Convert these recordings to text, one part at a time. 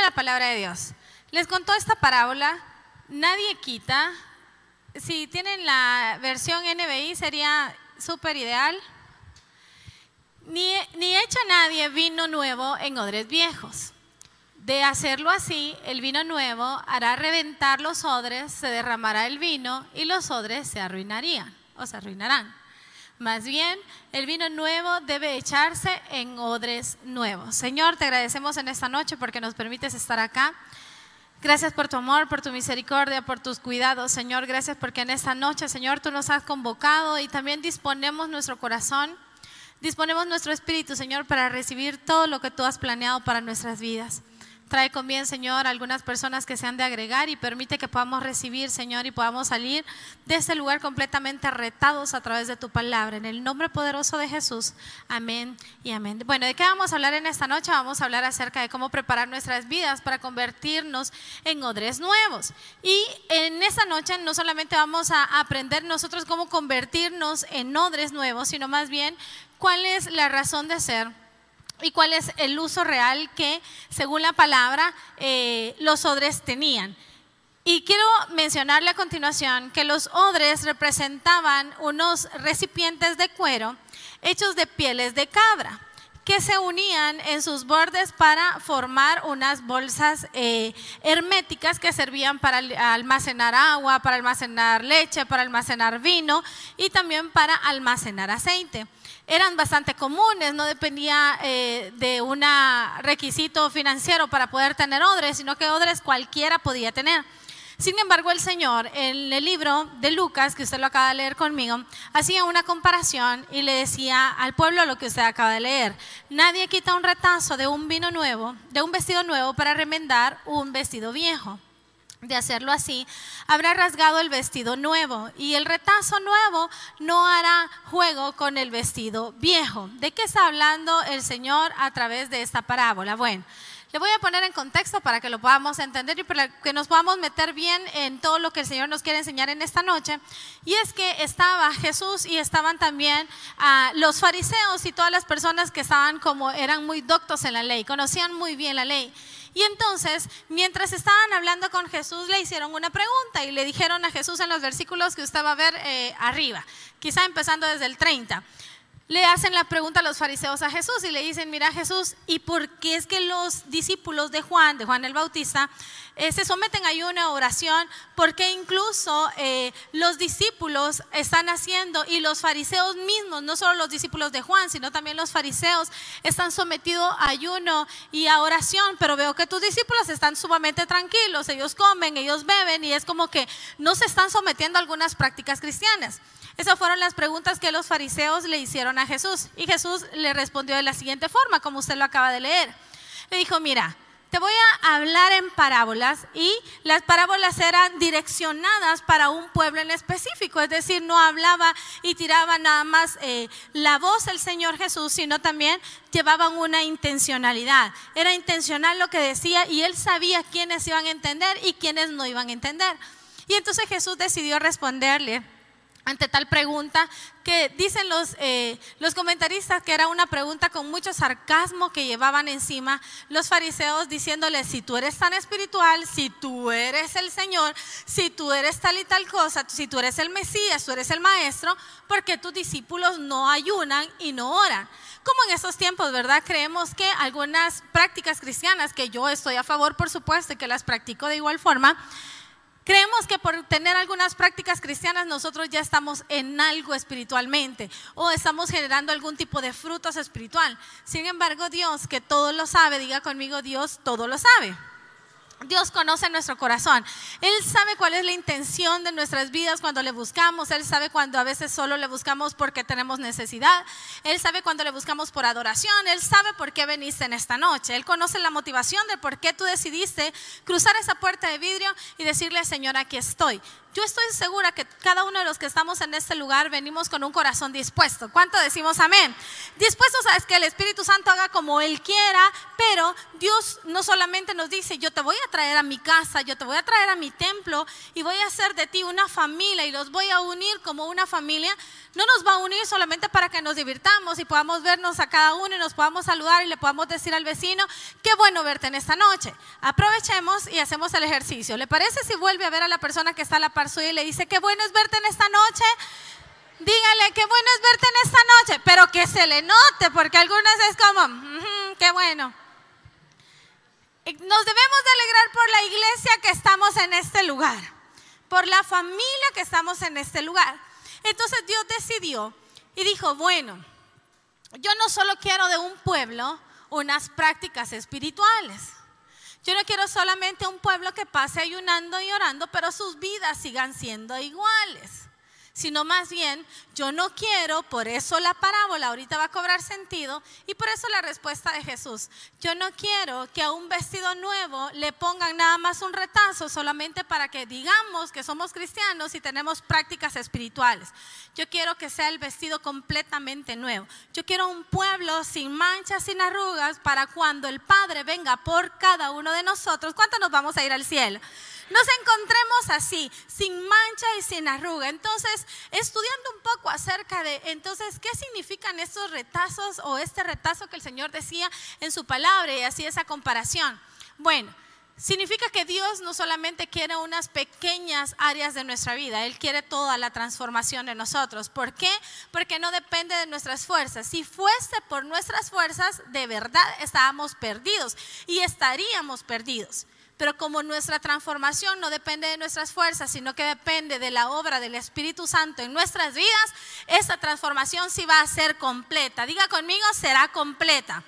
la palabra de Dios? Les contó esta parábola, nadie quita. Si tienen la versión NBI sería súper ideal. Ni, ni echa nadie vino nuevo en odres viejos. De hacerlo así, el vino nuevo hará reventar los odres, se derramará el vino y los odres se arruinarían o se arruinarán. Más bien, el vino nuevo debe echarse en odres nuevos. Señor, te agradecemos en esta noche porque nos permites estar acá. Gracias por tu amor, por tu misericordia, por tus cuidados, Señor. Gracias porque en esta noche, Señor, tú nos has convocado y también disponemos nuestro corazón, disponemos nuestro espíritu, Señor, para recibir todo lo que tú has planeado para nuestras vidas. Trae con bien, Señor, algunas personas que se han de agregar y permite que podamos recibir, Señor, y podamos salir de este lugar completamente retados a través de tu palabra. En el nombre poderoso de Jesús. Amén y amén. Bueno, ¿de qué vamos a hablar en esta noche? Vamos a hablar acerca de cómo preparar nuestras vidas para convertirnos en odres nuevos. Y en esta noche no solamente vamos a aprender nosotros cómo convertirnos en odres nuevos, sino más bien cuál es la razón de ser y cuál es el uso real que, según la palabra, eh, los odres tenían. Y quiero mencionarle a continuación que los odres representaban unos recipientes de cuero hechos de pieles de cabra que se unían en sus bordes para formar unas bolsas eh, herméticas que servían para almacenar agua, para almacenar leche, para almacenar vino y también para almacenar aceite eran bastante comunes, no dependía eh, de un requisito financiero para poder tener odres, sino que odres cualquiera podía tener. Sin embargo, el Señor, en el libro de Lucas, que usted lo acaba de leer conmigo, hacía una comparación y le decía al pueblo lo que usted acaba de leer. Nadie quita un retazo de un vino nuevo, de un vestido nuevo para remendar un vestido viejo de hacerlo así, habrá rasgado el vestido nuevo y el retazo nuevo no hará juego con el vestido viejo. ¿De qué está hablando el Señor a través de esta parábola? Bueno, le voy a poner en contexto para que lo podamos entender y para que nos podamos meter bien en todo lo que el Señor nos quiere enseñar en esta noche. Y es que estaba Jesús y estaban también ah, los fariseos y todas las personas que estaban como eran muy doctos en la ley, conocían muy bien la ley. Y entonces, mientras estaban hablando con Jesús, le hicieron una pregunta y le dijeron a Jesús en los versículos que usted va a ver eh, arriba, quizá empezando desde el 30 le hacen la pregunta a los fariseos a Jesús y le dicen, mira Jesús, ¿y por qué es que los discípulos de Juan, de Juan el Bautista, eh, se someten a una oración? Porque incluso eh, los discípulos están haciendo y los fariseos mismos, no solo los discípulos de Juan, sino también los fariseos, están sometidos a ayuno y a oración, pero veo que tus discípulos están sumamente tranquilos, ellos comen, ellos beben y es como que no se están sometiendo a algunas prácticas cristianas. Esas fueron las preguntas que los fariseos le hicieron a Jesús. Y Jesús le respondió de la siguiente forma, como usted lo acaba de leer. Le dijo, mira, te voy a hablar en parábolas y las parábolas eran direccionadas para un pueblo en específico, es decir, no hablaba y tiraba nada más eh, la voz del Señor Jesús, sino también llevaban una intencionalidad. Era intencional lo que decía y él sabía quiénes iban a entender y quiénes no iban a entender. Y entonces Jesús decidió responderle ante tal pregunta que dicen los, eh, los comentaristas que era una pregunta con mucho sarcasmo que llevaban encima los fariseos diciéndole, si tú eres tan espiritual, si tú eres el Señor, si tú eres tal y tal cosa, si tú eres el Mesías, tú eres el Maestro, ¿por qué tus discípulos no ayunan y no oran? Como en esos tiempos, ¿verdad? Creemos que algunas prácticas cristianas, que yo estoy a favor, por supuesto, y que las practico de igual forma, Creemos que por tener algunas prácticas cristianas nosotros ya estamos en algo espiritualmente o estamos generando algún tipo de frutos espiritual. Sin embargo, Dios, que todo lo sabe, diga conmigo, Dios todo lo sabe. Dios conoce nuestro corazón. Él sabe cuál es la intención de nuestras vidas cuando le buscamos. Él sabe cuando a veces solo le buscamos porque tenemos necesidad. Él sabe cuando le buscamos por adoración. Él sabe por qué veniste en esta noche. Él conoce la motivación de por qué tú decidiste cruzar esa puerta de vidrio y decirle, Señor, aquí estoy. Yo estoy segura que cada uno de los que estamos en este lugar venimos con un corazón dispuesto. ¿Cuánto decimos amén? Dispuestos a que el Espíritu Santo haga como Él quiera, pero Dios no solamente nos dice, yo te voy a traer a mi casa, yo te voy a traer a mi templo y voy a hacer de ti una familia y los voy a unir como una familia, no nos va a unir solamente para que nos divirtamos y podamos vernos a cada uno y nos podamos saludar y le podamos decir al vecino, qué bueno verte en esta noche. Aprovechemos y hacemos el ejercicio. ¿Le parece si vuelve a ver a la persona que está a la suya y le dice, qué bueno es verte en esta noche? Dígale, qué bueno es verte en esta noche, pero que se le note, porque algunas es como, qué bueno. Nos debemos de alegrar por la iglesia que estamos en este lugar, por la familia que estamos en este lugar. Entonces Dios decidió y dijo, bueno, yo no solo quiero de un pueblo unas prácticas espirituales. Yo no quiero solamente un pueblo que pase ayunando y orando, pero sus vidas sigan siendo iguales sino más bien yo no quiero, por eso la parábola ahorita va a cobrar sentido y por eso la respuesta de Jesús. Yo no quiero que a un vestido nuevo le pongan nada más un retazo solamente para que digamos que somos cristianos y tenemos prácticas espirituales. Yo quiero que sea el vestido completamente nuevo. Yo quiero un pueblo sin manchas, sin arrugas, para cuando el Padre venga por cada uno de nosotros. ¿Cuánto nos vamos a ir al cielo? Nos encontremos así, sin mancha y sin arruga. Entonces, estudiando un poco acerca de, entonces, ¿qué significan estos retazos o este retazo que el Señor decía en su palabra y así esa comparación? Bueno, significa que Dios no solamente quiere unas pequeñas áreas de nuestra vida, Él quiere toda la transformación de nosotros. ¿Por qué? Porque no depende de nuestras fuerzas. Si fuese por nuestras fuerzas, de verdad estábamos perdidos y estaríamos perdidos. Pero como nuestra transformación no depende de nuestras fuerzas, sino que depende de la obra del Espíritu Santo en nuestras vidas, esa transformación sí va a ser completa. Diga conmigo, será completa.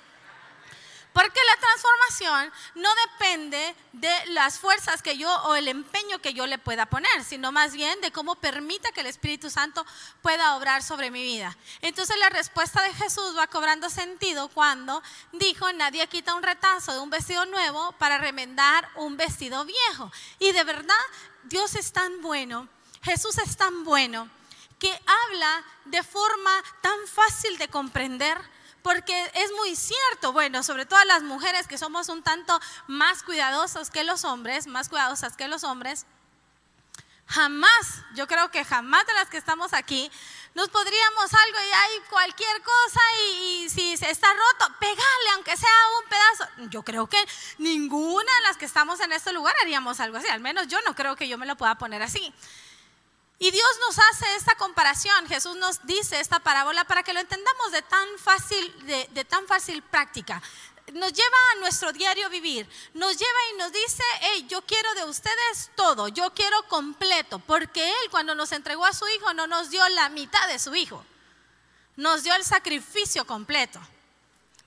Porque la transformación no depende de las fuerzas que yo o el empeño que yo le pueda poner, sino más bien de cómo permita que el Espíritu Santo pueda obrar sobre mi vida. Entonces la respuesta de Jesús va cobrando sentido cuando dijo, nadie quita un retazo de un vestido nuevo para remendar un vestido viejo. Y de verdad, Dios es tan bueno, Jesús es tan bueno, que habla de forma tan fácil de comprender porque es muy cierto, bueno, sobre todo las mujeres que somos un tanto más cuidadosas que los hombres, más cuidadosas que los hombres, jamás, yo creo que jamás de las que estamos aquí, nos podríamos algo y hay cualquier cosa y, si se está roto, pegarle aunque sea un pedazo. Yo creo que ninguna de las que estamos en este lugar haríamos algo así, al menos yo no creo que yo me lo pueda poner así. Y Dios nos hace esta comparación, Jesús nos dice esta parábola para que lo entendamos de tan fácil, de, tan fácil práctica. Nos lleva a nuestro diario vivir, nos lleva y nos dice, hey, yo quiero de ustedes todo, yo quiero completo, porque Él cuando nos entregó a su Hijo no nos dio la mitad de su Hijo, nos dio el sacrificio completo.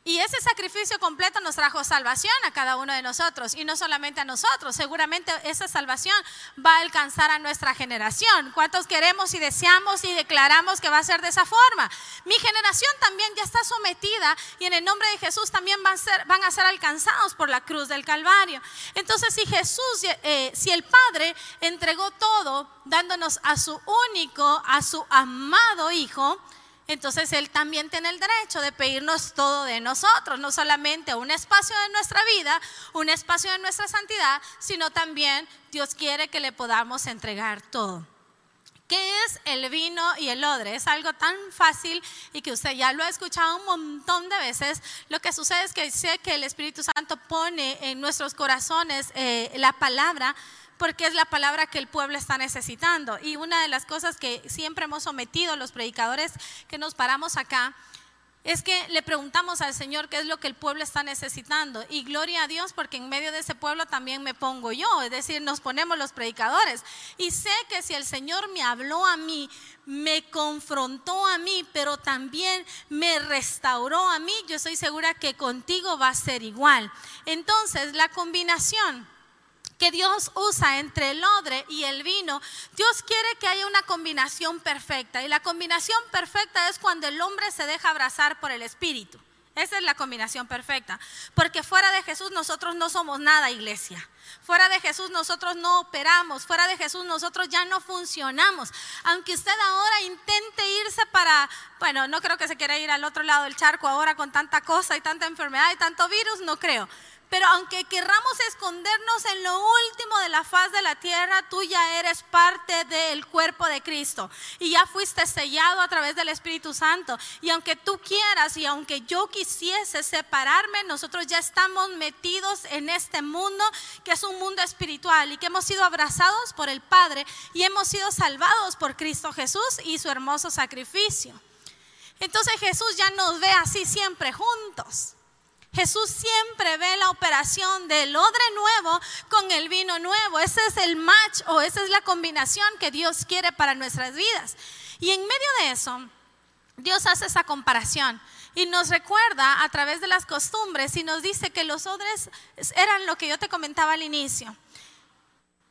Y ese sacrificio completo nos trajo salvación a cada uno de nosotros y no solamente a nosotros, seguramente esa salvación va a alcanzar a nuestra generación. ¿Cuántos queremos y deseamos y declaramos que va a ser de esa forma? Mi generación también ya está sometida y en el nombre de Jesús también van a ser, alcanzados por la cruz del Calvario. Entonces si Jesús, eh, si el Padre entregó todo dándonos a su único, a su amado Hijo, entonces Él también tiene el derecho de pedirnos todo de nosotros, no solamente un espacio de nuestra vida, un espacio de nuestra santidad, sino también Dios quiere que le podamos entregar todo. ¿Qué es el vino y el odre? Es algo tan fácil y que usted ya lo ha escuchado un montón de veces. Lo que sucede es que sé que el Espíritu Santo pone en nuestros corazones eh, la palabra porque es la palabra que el pueblo está necesitando. Y una de las cosas que siempre hemos sometido los predicadores que nos paramos acá es que le preguntamos al Señor qué es lo que el pueblo está necesitando. Y gloria a Dios porque en medio de ese pueblo también me pongo yo, es decir, nos ponemos los predicadores. Y sé que si el Señor me habló a mí, me confrontó a mí, pero también me restauró a mí, yo estoy segura que contigo va a ser igual. Entonces, la combinación que Dios usa entre el odre y el vino, Dios quiere que haya una combinación perfecta. Y la combinación perfecta es cuando el hombre se deja abrazar por el Espíritu. Esa es la combinación perfecta. Porque fuera de Jesús nosotros no somos nada, iglesia. Fuera de Jesús nosotros no operamos. Fuera de Jesús nosotros ya no funcionamos. Aunque usted ahora intente irse para, bueno, no creo que se quiera ir al otro lado del charco ahora con tanta cosa y tanta enfermedad y tanto virus, no creo. Pero aunque querramos escondernos en lo último de la faz de la tierra, tú ya eres parte del cuerpo de Cristo y ya fuiste sellado a través del Espíritu Santo. Y aunque tú quieras y aunque yo quisiese separarme, nosotros ya estamos metidos en este mundo que es un mundo espiritual y que hemos sido abrazados por el Padre y hemos sido salvados por Cristo Jesús y su hermoso sacrificio. Entonces Jesús ya nos ve así siempre juntos. Jesús siempre ve la operación del odre nuevo con el vino nuevo. Ese es el match o esa es la combinación que Dios quiere para nuestras vidas. Y en medio de eso, Dios hace esa comparación y nos recuerda a través de las costumbres y nos dice que los odres eran lo que yo te comentaba al inicio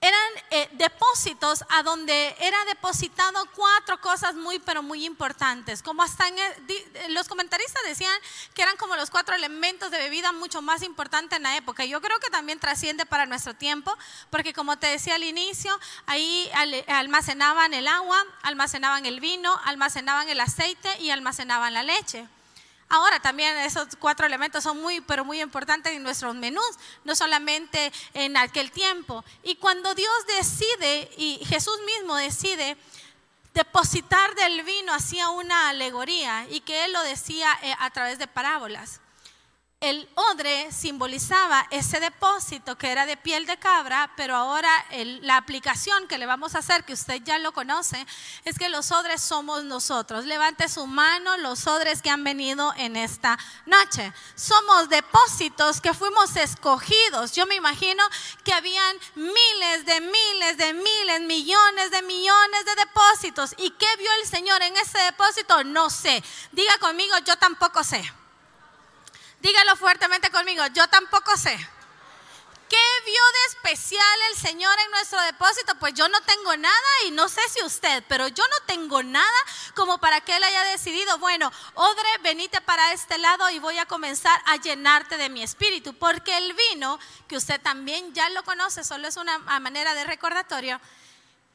eran eh, depósitos a donde era depositado cuatro cosas muy, pero muy importantes. Como hasta en los comentaristas decían que eran como los cuatro elementos de bebida mucho más importantes en la época. Yo creo que también trasciende para nuestro tiempo, porque como te decía al inicio, ahí almacenaban el agua, almacenaban el vino, almacenaban el aceite y almacenaban la leche. Ahora también esos cuatro elementos son muy, pero muy importantes en nuestros menús, no solamente en aquel tiempo. Y cuando Dios decide, y Jesús mismo decide, depositar del vino hacía una alegoría y que Él lo decía eh, a través de parábolas el odre simbolizaba ese depósito que era de piel de cabra, pero ahora la aplicación que le vamos a hacer, que usted ya lo conoce, es que los odres somos nosotros. Levante su mano los odres que han venido en esta noche. Somos depósitos que fuimos escogidos. Yo me imagino que habían miles de miles de miles, millones de millones de depósitos. ¿Y qué vio el Señor en ese depósito? No sé. Diga conmigo, yo tampoco sé. Dígalo fuertemente conmigo, yo tampoco sé. ¿Qué vio de especial el Señor en nuestro depósito? Pues yo no tengo nada y no sé si usted, pero yo no tengo nada como para que Él haya decidido, bueno, Odre, venite para este lado y voy a comenzar a llenarte de mi espíritu, porque el vino, que usted también ya lo conoce, solo es una manera de recordatorio,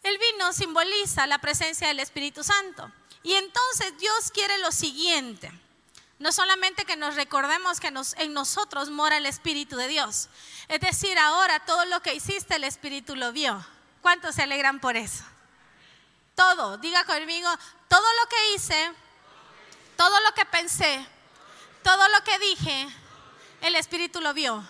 el vino simboliza la presencia del Espíritu Santo. Y entonces Dios quiere lo siguiente. No solamente que nos recordemos que en nosotros mora el Espíritu de Dios. Es decir, ahora todo lo que hiciste el Espíritu lo vio. ¿Cuántos se alegran por eso? Todo, diga conmigo, todo lo que hice, todo lo que pensé, todo lo que dije, el Espíritu lo vio.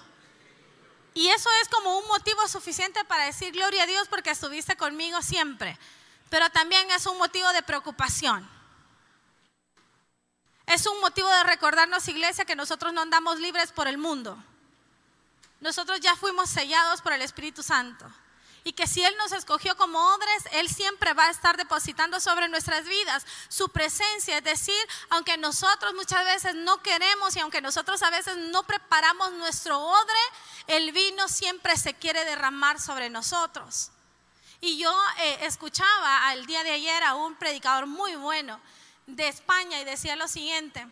Y eso es como un motivo suficiente para decir gloria a Dios porque estuviste conmigo siempre. Pero también es un motivo de preocupación. Es un motivo de recordarnos, iglesia, que nosotros no andamos libres por el mundo. Nosotros ya fuimos sellados por el Espíritu Santo. Y que si Él nos escogió como odres, Él siempre va a estar depositando sobre nuestras vidas su presencia. Es decir, aunque nosotros muchas veces no queremos y aunque nosotros a veces no preparamos nuestro odre, el vino siempre se quiere derramar sobre nosotros. Y yo eh, escuchaba al día de ayer a un predicador muy bueno de España y decía lo siguiente,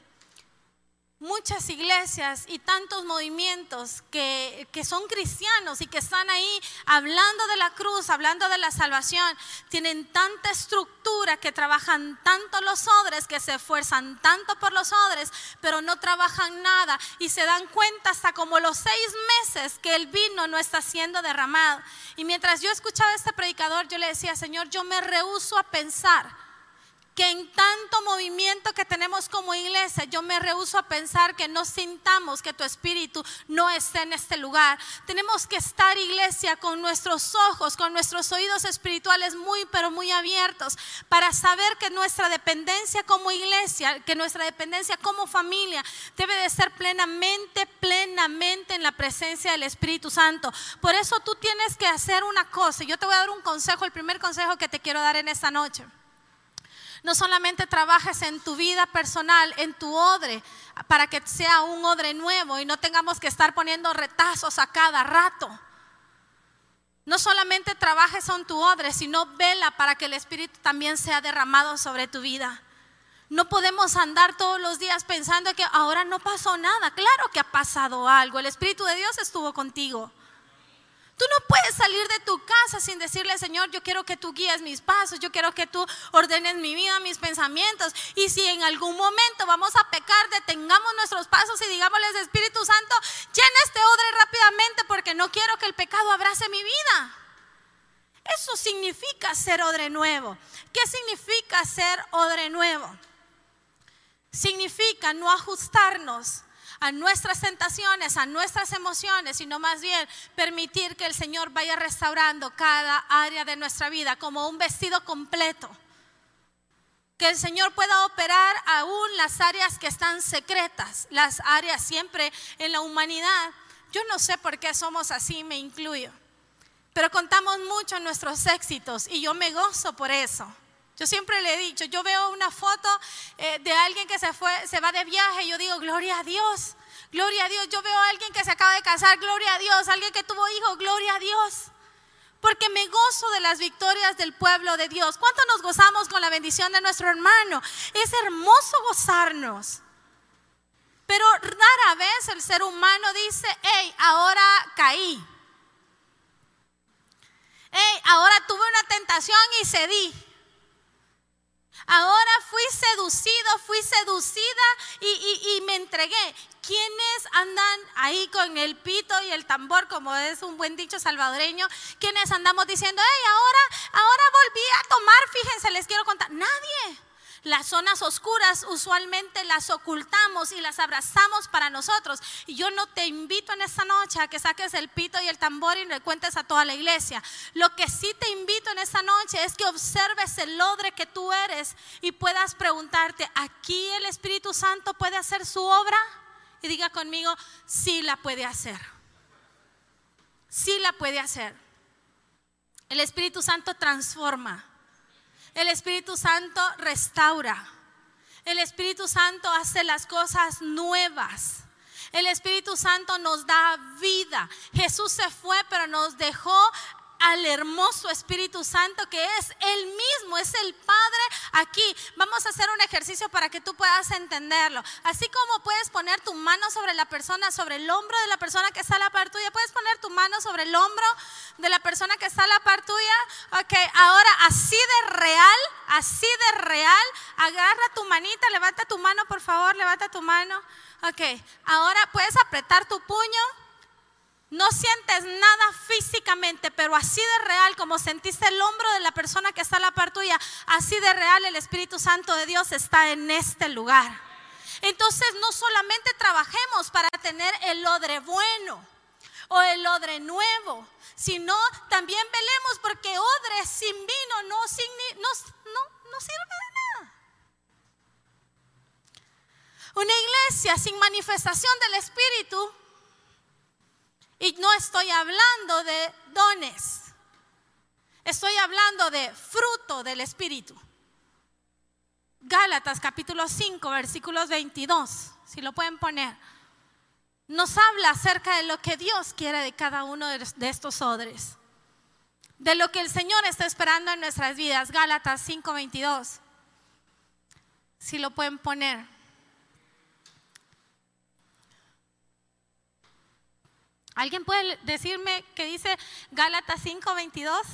muchas iglesias y tantos movimientos que, que, son cristianos y que están ahí hablando de la cruz, hablando de la salvación, tienen tanta estructura que trabajan tanto los odres, que se esfuerzan tanto por los odres, pero no trabajan nada y se dan cuenta hasta como los seis meses que el vino no está siendo derramado. Y mientras yo escuchaba a este predicador, yo le decía, Señor, yo me rehuso a pensar que en tanto movimiento que tenemos como iglesia, yo me rehuso a pensar que no sintamos que tu espíritu no esté en este lugar. Tenemos que estar, iglesia, con nuestros ojos, con nuestros oídos espirituales muy, pero muy abiertos, para saber que nuestra dependencia como iglesia, que nuestra dependencia como familia, debe de ser plenamente, plenamente en la presencia del Espíritu Santo. Por eso tú tienes que hacer una cosa. Yo te voy a dar un consejo, el primer consejo que te quiero dar en esta noche no solamente trabajes en tu vida personal, en tu odre, para que sea un odre nuevo y no tengamos que estar poniendo retazos a cada rato. No solamente trabajes en tu odre, sino vela para que el Espíritu también sea derramado sobre tu vida. No podemos andar todos los días pensando que ahora no pasó nada. Claro que ha pasado algo. El Espíritu de Dios estuvo contigo. Tú no puedes salir de tu casa sin decirle, Señor, yo quiero que tú guíes mis pasos, yo quiero que tú ordenes mi vida, mis pensamientos. Y si en algún momento vamos a pecar, detengamos nuestros pasos y digámosles, Espíritu Santo, llena este odre rápidamente porque no quiero que el pecado abrace mi vida. Eso significa ser odre nuevo. ¿Qué significa ser odre nuevo? Significa no ajustarnos a nuestras tentaciones, a nuestras emociones, sino más bien permitir que el Señor vaya restaurando cada área de nuestra vida como un vestido completo. Que el Señor pueda operar aún las áreas que están secretas, las áreas siempre en la humanidad. Yo no sé por qué somos así, me incluyo, pero contamos mucho nuestros éxitos y yo me gozo por eso. Yo siempre le he dicho, yo veo una foto eh, de alguien que se fue, se va de viaje, y yo digo, gloria a Dios, gloria a Dios. Yo veo a alguien que se acaba de casar, gloria a Dios. Alguien que tuvo hijo, gloria a Dios. Porque me gozo de las victorias del pueblo de Dios. ¿Cuánto nos gozamos con la bendición de nuestro hermano? Es hermoso gozarnos. Pero rara vez el ser humano dice, hey, ahora caí. Hey, ahora tuve una tentación y cedí. Ahora fui seducido, fui seducida y, me entregué. ¿Quiénes andan ahí con el pito y el tambor, como es un buen dicho salvadoreño? ¿Quiénes andamos diciendo, hey, ahora, ahora volví a tomar? Fíjense, les quiero contar. Nadie. Las zonas oscuras usualmente las ocultamos y las abrazamos para nosotros. Y yo no te invito en esta noche a que saques el pito y el tambor y le cuentes a toda la iglesia. Lo que sí te invito en esta noche es que observes el odre que tú eres y puedas preguntarte, ¿aquí el Espíritu Santo puede hacer su obra? Y diga conmigo, sí la puede hacer. Sí la puede hacer. El Espíritu Santo transforma. El Espíritu Santo restaura. El Espíritu Santo hace las cosas nuevas. El Espíritu Santo nos da vida. Jesús se fue, pero nos dejó al hermoso Espíritu Santo que es Él mismo, es el Padre aquí. Vamos a hacer un ejercicio para que tú puedas entenderlo. Así como puedes poner tu mano sobre la persona, sobre el hombro de la persona que está a la par tuya, puedes poner tu mano sobre el hombro de la persona que está a la par tuya. Ok, ahora así de real, así de real, agarra tu manita, levanta tu mano, por favor, levanta tu mano. Ok, ahora puedes apretar tu puño no sientes nada físicamente, pero así de real como sentiste el hombro de la persona que está a la par tuya, así de real el Espíritu Santo de Dios está en este lugar. Entonces no solamente trabajemos para tener el odre bueno o el odre nuevo, sino también velemos porque odre sin vino no, no, no sirve de nada. Una iglesia sin manifestación del Espíritu y no estoy hablando de dones. Estoy hablando de fruto del Espíritu. Gálatas capítulo 5, versículos 22, si lo pueden poner. Nos habla acerca de lo que Dios quiere de cada uno de estos odres. De lo que el Señor está esperando en nuestras vidas. Gálatas 5, 22. Si lo pueden poner. ¿Alguien puede decirme qué dice Gálatas 5:22?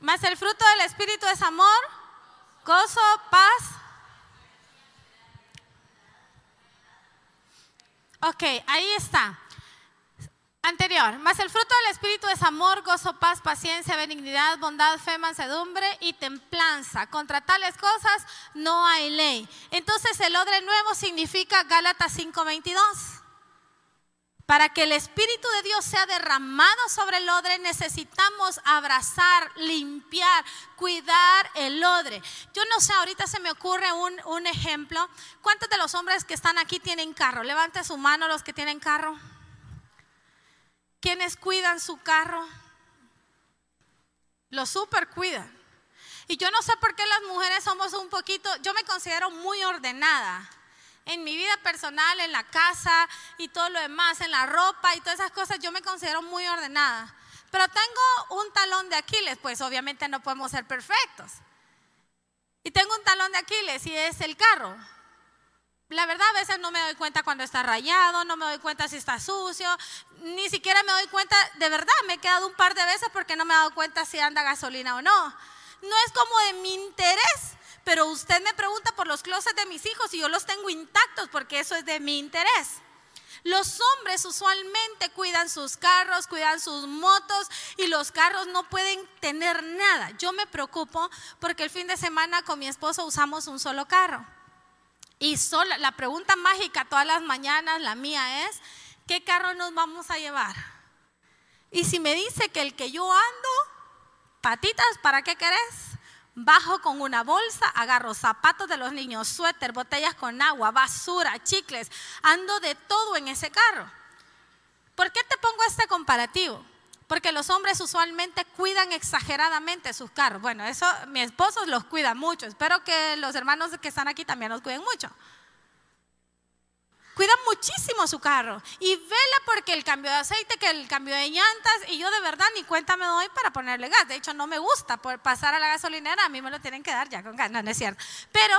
Más el fruto del Espíritu es amor, gozo, paz. Ok, ahí está. Anterior, más el fruto del Espíritu es amor, gozo, paz, paciencia, benignidad, bondad, fe, mansedumbre y templanza. Contra tales cosas no hay ley. Entonces el odre nuevo significa Gálatas 5:22. Para que el Espíritu de Dios sea derramado sobre el odre, necesitamos abrazar, limpiar, cuidar el odre. Yo no sé, ahorita se me ocurre un, ejemplo. ¿Cuántos de los hombres que están aquí tienen carro? Levante su mano los que tienen carro. ¿Quiénes cuidan su carro? Lo super cuidan. Y yo no sé por qué las mujeres somos un poquito, yo me considero muy ordenada en mi vida personal, en la casa y todo lo demás, en la ropa y todas esas cosas, yo me considero muy ordenada. Pero tengo un talón de Aquiles, pues obviamente no podemos ser perfectos. Y tengo un talón de Aquiles y es el carro. La verdad, a veces no me doy cuenta cuando está rayado, no me doy cuenta si está sucio, ni siquiera me doy cuenta, de verdad, me he quedado un par de veces porque no me he dado cuenta si anda gasolina o no. No es como de mi interés, usted me pregunta por los closets de mis hijos y yo los tengo intactos porque eso es de mi interés. Los hombres usualmente cuidan sus carros, cuidan sus motos y los carros no pueden tener nada. Yo me preocupo porque el fin de semana con mi esposo usamos un solo carro. Y sola, la pregunta mágica todas las mañanas, la mía es, ¿qué carro nos vamos a llevar? Y si me dice que el que yo ando, patitas, ¿para qué querés? Bajo con una bolsa, agarro zapatos de los niños, suéter, botellas con agua, basura, chicles. Ando de todo en ese carro. ¿Por qué te pongo este comparativo? Porque los hombres usualmente cuidan exageradamente sus carros. Bueno, eso mi esposo los cuida mucho. Espero que los hermanos que están aquí también los cuiden mucho cuida muchísimo su carro y vela porque el cambio de aceite, que el cambio de llantas, y yo de verdad ni cuenta me doy para ponerle gas. De hecho, no me gusta por pasar a la gasolinera, a mí me lo tienen que dar ya con gas, no, no es cierto. Pero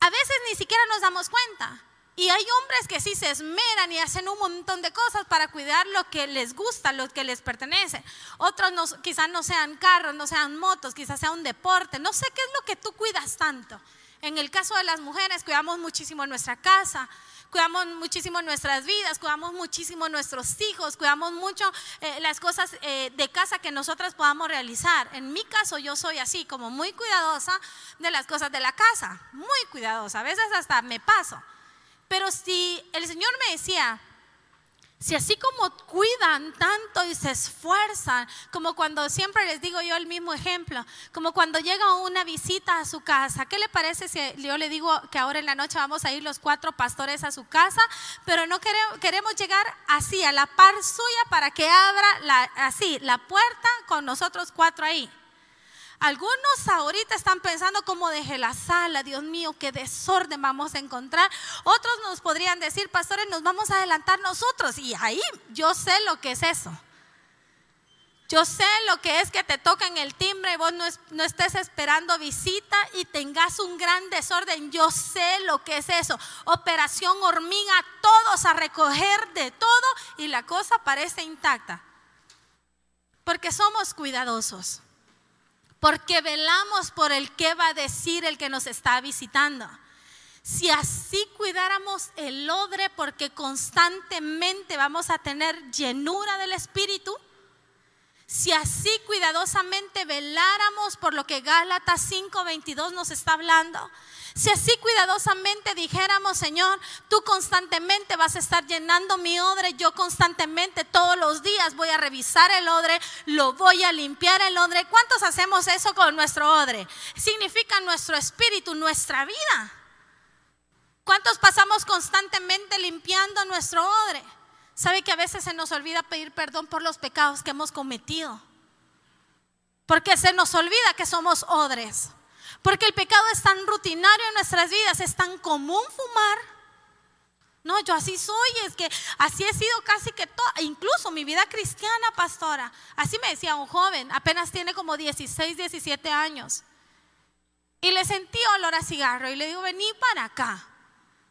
a veces ni siquiera nos damos cuenta. Y hay hombres que sí se esmeran y hacen un montón de cosas para cuidar lo que les gusta, lo que les pertenece. Otros quizás no sean carros, no sean motos, quizás sea un deporte. No sé qué es lo que tú cuidas tanto. En el caso de las mujeres, cuidamos muchísimo nuestra casa, cuidamos muchísimo nuestras vidas, cuidamos muchísimo nuestros hijos, cuidamos mucho eh, las cosas eh, de casa que nosotras podamos realizar. En mi caso yo soy así, como muy cuidadosa de las cosas de la casa, muy cuidadosa, a veces hasta me paso. Pero si el Señor me decía, si así como cuidan tanto y se esfuerzan, como cuando siempre les digo yo el mismo ejemplo, como cuando llega una visita a su casa, ¿qué le parece si yo le digo que ahora en la noche vamos a ir los cuatro pastores a su casa, pero no queremos, queremos llegar así, a la par suya, para que abra la, así la puerta con nosotros cuatro ahí? Algunos ahorita están pensando cómo dejé la sala, Dios mío, qué desorden vamos a encontrar. Otros nos podrían decir, pastores, nos vamos a adelantar nosotros. Y ahí yo sé lo que es eso. Yo sé lo que es que te toquen el timbre y vos no, no, estés esperando visita y tengas un gran desorden. Yo sé lo que es eso. Operación hormiga, todos a recoger de todo y la cosa parece intacta. Porque somos cuidadosos porque velamos por el que va a decir el que nos está visitando. Si así cuidáramos el odre, porque constantemente vamos a tener llenura del Espíritu, si así cuidadosamente veláramos por lo que Gálatas 5:22 nos está hablando, si así cuidadosamente dijéramos, Señor, tú constantemente vas a estar llenando mi odre, yo constantemente todos los días voy a revisar el odre, lo voy a limpiar el odre. ¿Cuántos hacemos eso con nuestro odre? Significa nuestro espíritu, nuestra vida. ¿Cuántos pasamos constantemente limpiando nuestro odre? ¿Sabe que a veces se nos olvida pedir perdón por los pecados que hemos cometido? Porque se nos olvida que somos odres. Porque el pecado es tan rutinario en nuestras vidas, es tan común fumar. No, yo así soy, es que así he sido casi que todo, incluso mi vida cristiana, pastora. Así me decía un joven, apenas tiene como 16, 17 años. Y le sentí olor a cigarro y le digo, vení para acá.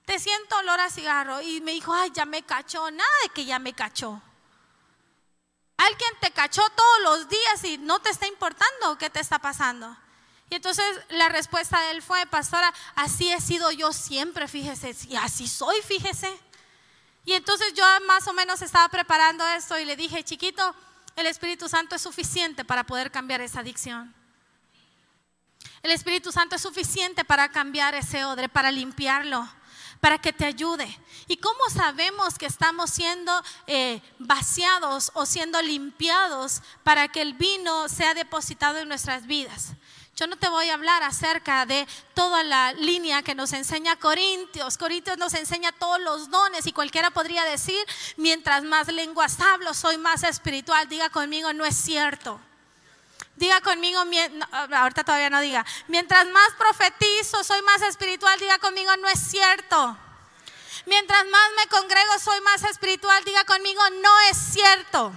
Te siento olor a cigarro. Y me dijo, ay, ya me cachó. Nada de que ya me cachó. Alguien te cachó todos los días y no te está importando qué te está pasando. Y entonces la respuesta de él fue, pastora, así he sido yo siempre, fíjese, y así soy, fíjese. Y entonces yo más o menos estaba preparando esto y le dije, chiquito, el Espíritu Santo es suficiente para poder cambiar esa adicción. El Espíritu Santo es suficiente para cambiar ese odre, para limpiarlo, para que te ayude. ¿Y cómo sabemos que estamos siendo eh, vaciados o siendo limpiados para que el vino sea depositado en nuestras vidas? Yo no te voy a hablar acerca de toda la línea que nos enseña Corintios. Corintios nos enseña todos los dones y cualquiera podría decir, mientras más lenguas hablo, soy más espiritual. Diga conmigo, no es cierto. Diga conmigo, ahorita todavía no diga, mientras más profetizo, soy más espiritual. Diga conmigo, no es cierto. Mientras más me congrego, soy más espiritual. Diga conmigo, no es cierto.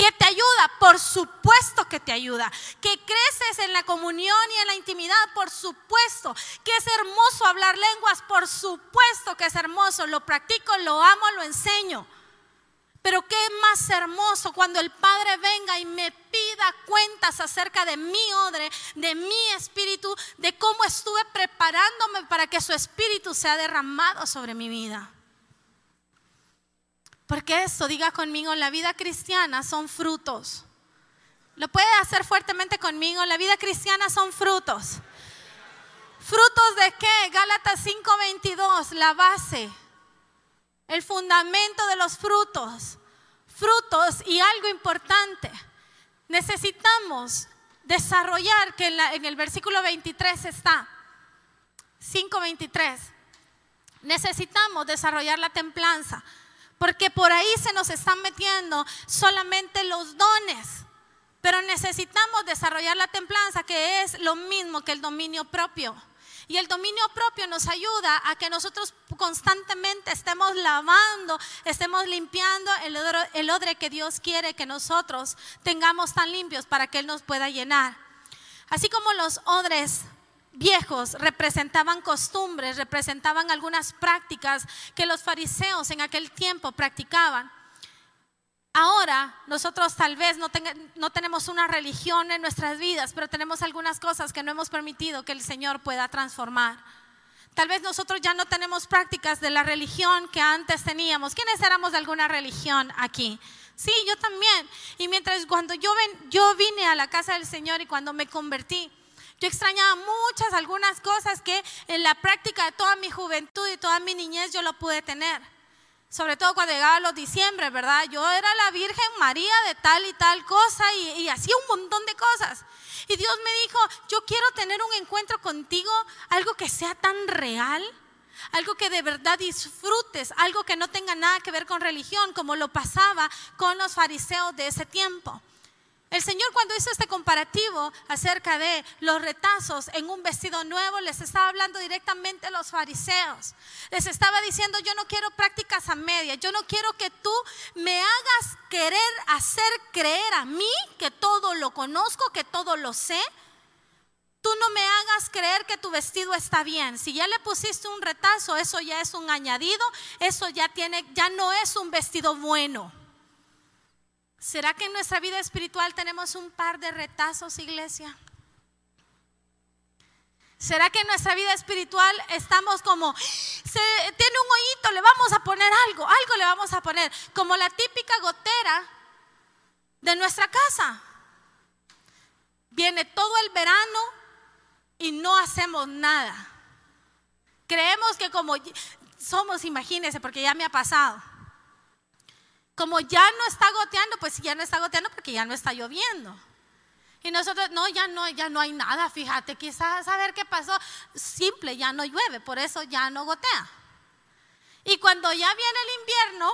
¿Que te ayuda? Por supuesto que te ayuda. ¿Que creces en la comunión y en la intimidad? Por supuesto. ¿Que es hermoso hablar lenguas? Por supuesto que es hermoso. Lo practico, lo amo, lo enseño. Pero qué más hermoso cuando el Padre venga y me pida cuentas acerca de mi odre, de mi espíritu, de cómo estuve preparándome para que su espíritu sea derramado sobre mi vida. Porque esto, diga conmigo, la vida cristiana son frutos. ¿Lo puede hacer fuertemente conmigo? La vida cristiana son frutos. ¿Frutos de qué? Gálatas 5:22, la base el fundamento de los frutos. Frutos y algo importante. Necesitamos desarrollar, que en, el versículo 23 está, 5.23, necesitamos desarrollar la templanza, porque por ahí se nos están metiendo solamente los dones, pero necesitamos desarrollar la templanza, que es lo mismo que el dominio propio. Y el dominio propio nos ayuda a que nosotros constantemente estemos lavando, estemos limpiando el odre, que Dios quiere que nosotros tengamos tan limpios para que Él nos pueda llenar. Así como los odres viejos representaban costumbres, representaban algunas prácticas que los fariseos en aquel tiempo practicaban. Ahora nosotros tal vez no, tenemos una religión en nuestras vidas, pero tenemos algunas cosas que no hemos permitido que el Señor pueda transformar. Tal vez nosotros ya no tenemos prácticas de la religión que antes teníamos. ¿Quiénes éramos de alguna religión aquí? Sí, yo también. Y mientras cuando yo, ven, yo vine a la casa del Señor y cuando me convertí, yo extrañaba muchas, algunas cosas que en la práctica de toda mi juventud y toda mi niñez yo lo pude tener sobre todo cuando llegaba los diciembre, ¿verdad? Yo era la Virgen María de tal y tal cosa y, hacía un montón de cosas. Y Dios me dijo, yo quiero tener un encuentro contigo, algo que sea tan real, algo que de verdad disfrutes, algo que no tenga nada que ver con religión, como lo pasaba con los fariseos de ese tiempo. El Señor cuando hizo este comparativo acerca de los retazos en un vestido nuevo, les estaba hablando directamente a los fariseos. Les estaba diciendo, yo no quiero prácticas a media, yo no quiero que tú me hagas querer hacer creer a mí que todo lo conozco, que todo lo sé. Tú no me hagas creer que tu vestido está bien. Si ya le pusiste un retazo, eso ya es un añadido, eso ya tiene ya no es un vestido bueno. ¿Será que en nuestra vida espiritual tenemos un par de retazos, iglesia? ¿Será que en nuestra vida espiritual estamos como, se, tiene un hoyito, le vamos a poner algo, algo le vamos a poner, como la típica gotera de nuestra casa? Viene todo el verano y no hacemos nada. Creemos que como somos, imagínense, porque ya me ha pasado como ya no está goteando, pues ya no está goteando porque ya no está lloviendo. Y nosotros, no, ya no, ya no hay nada, fíjate, quizás saber qué pasó. Simple, ya no llueve, por eso ya no gotea. Y cuando ya viene el invierno,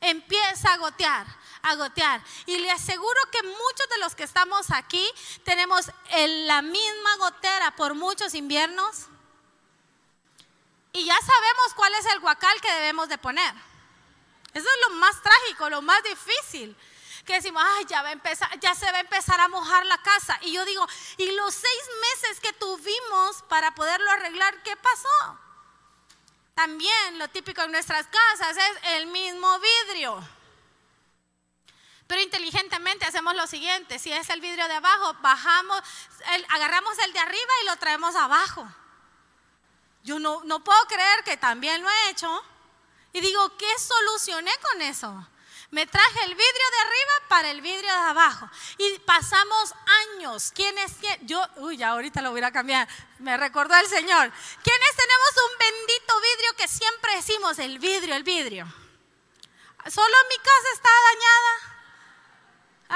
empieza a gotear, a gotear. Y le aseguro que muchos de los que estamos aquí tenemos la misma gotera por muchos inviernos. Y ya sabemos cuál es el guacal que debemos de poner. Eso es lo más trágico, lo más difícil. Que decimos, ay, ya, se va a empezar a mojar la casa. Y yo digo, ¿y los seis meses que tuvimos para poderlo arreglar, qué pasó? También lo típico en nuestras casas es el mismo vidrio. Pero inteligentemente hacemos lo siguiente, si es el vidrio de abajo, bajamos, agarramos el de arriba y lo traemos abajo. Yo no, no puedo creer que también lo he hecho. Y digo, ¿qué solucioné con eso? Me traje el vidrio de arriba para el vidrio de abajo. Y pasamos años. ¿Quiénes? Yo, uy, ya ahorita lo voy a cambiar. Me recordó el Señor. ¿Quiénes tenemos un bendito vidrio que siempre decimos, el vidrio, el vidrio? Solo mi casa está dañada.